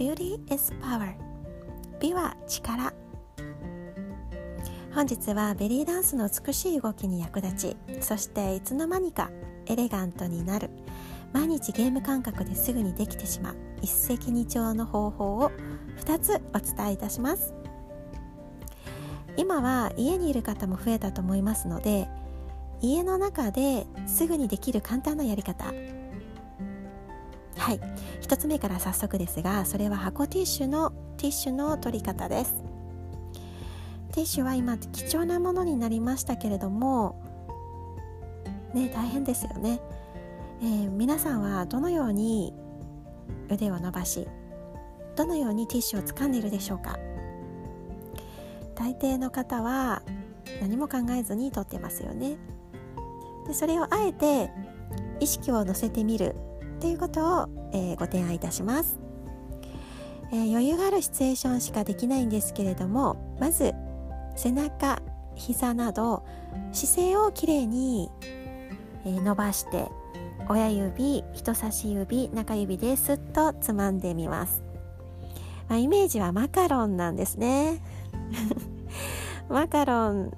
Beauty is power. 美は力。本日はベリーダンスの美しい動きに役立ちそしていつの間にかエレガントになる。毎日ゲーム感覚ですぐにできてしまう。一石二鳥の方法を2つお伝えいたします。今は家にいる方も増えたと思いますので家の中ですぐにできる簡単なやり方。はい。1つ目から早速ですがそれは箱ティッシュのティッシュの取り方です。ティッシュは今貴重なものになりましたけれどもね大変ですよね、えー、皆さんはどのように腕を伸ばしどのようにティッシュを掴んでいるでしょうか。大抵の方は何も考えずに取ってますよね。でそれをあえて意識を乗せてみる。ということを、えー、ご提案いたします、えー、余裕があるシチュエーションしかできないんですけれどもまず背中膝など姿勢をきれいに、えー、伸ばして親指人差し指中指ですっとつまんでみます、まあ、イメージはマカロンなんですね。マカロン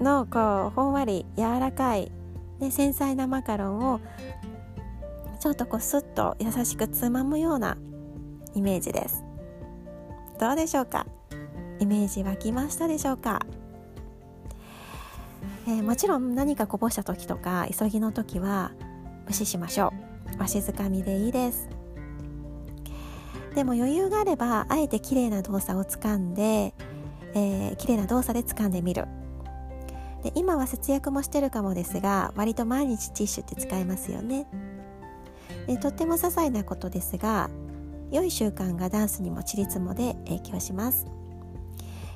のこうほんわり柔らかい、ね、繊細なマカロンをちょっとこうスッと優しくつまむようなイメージです。どうでしょうか？イメージ湧きましたでしょうか、えー、もちろん何かこぼした時とか急ぎの時は無視しましょう。わしづかみでいいです。でも余裕があればあえて綺麗な動作をつかんで、えー、綺麗な動作で掴んでみる。で今は節約もしてるかもですが割と毎日ティッシュって使えますよね。でとっても些細なことですが良い習慣がダンスにもちりつもで影響します。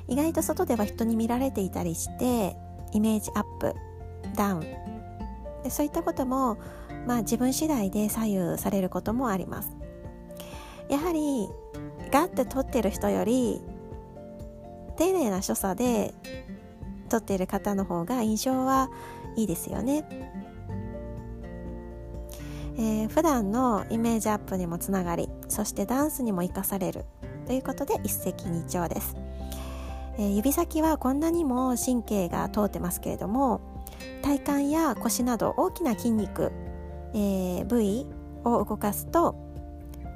意外と外では人に見られていたりしてイメージアップダウン。でそういったことも、まあ、自分次第で左右されることもあります。やはりガッて撮ってる人より丁寧な所作で撮っている方の方が印象はいいですよね、えー、普段のイメージアップにもつながりそしてダンスにも生かされるということで一石二鳥です、えー、指先はこんなにも神経が通ってますけれども体幹や腰など大きな筋肉、えー、部位を動かすと、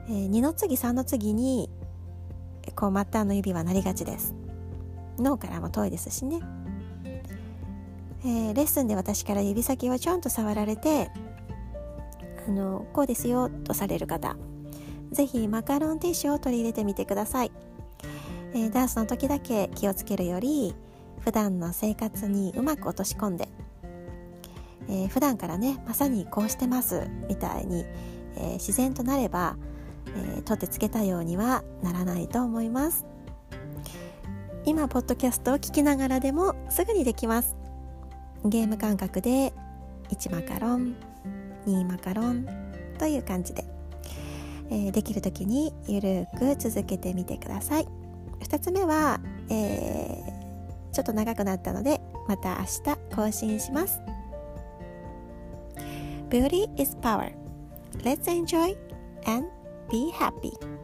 えー、2の次3の次にこう末端の指はなりがちです。脳からも遠いですしね、えー、レッスンで私から指先をちょんと触られてあのこうですよとされる方是非マカロンティッシュを取り入れてみてください、えー、ダンスの時だけ気をつけるより普段の生活にうまく落とし込んで、えー、普段からねまさにこうしてますみたいに、えー、自然となれば、えー、取ってつけたようにはならないと思います。今ポッドキャストを聞きながらでもすぐにできます。ゲーム感覚で1マカロン。にマカロンという感じで、えー、できる時にゆるく続けてみてください。2つ目は、えー、ちょっと長くなったのでまた明日更新します。Beauty is power. Let's enjoy and be happy.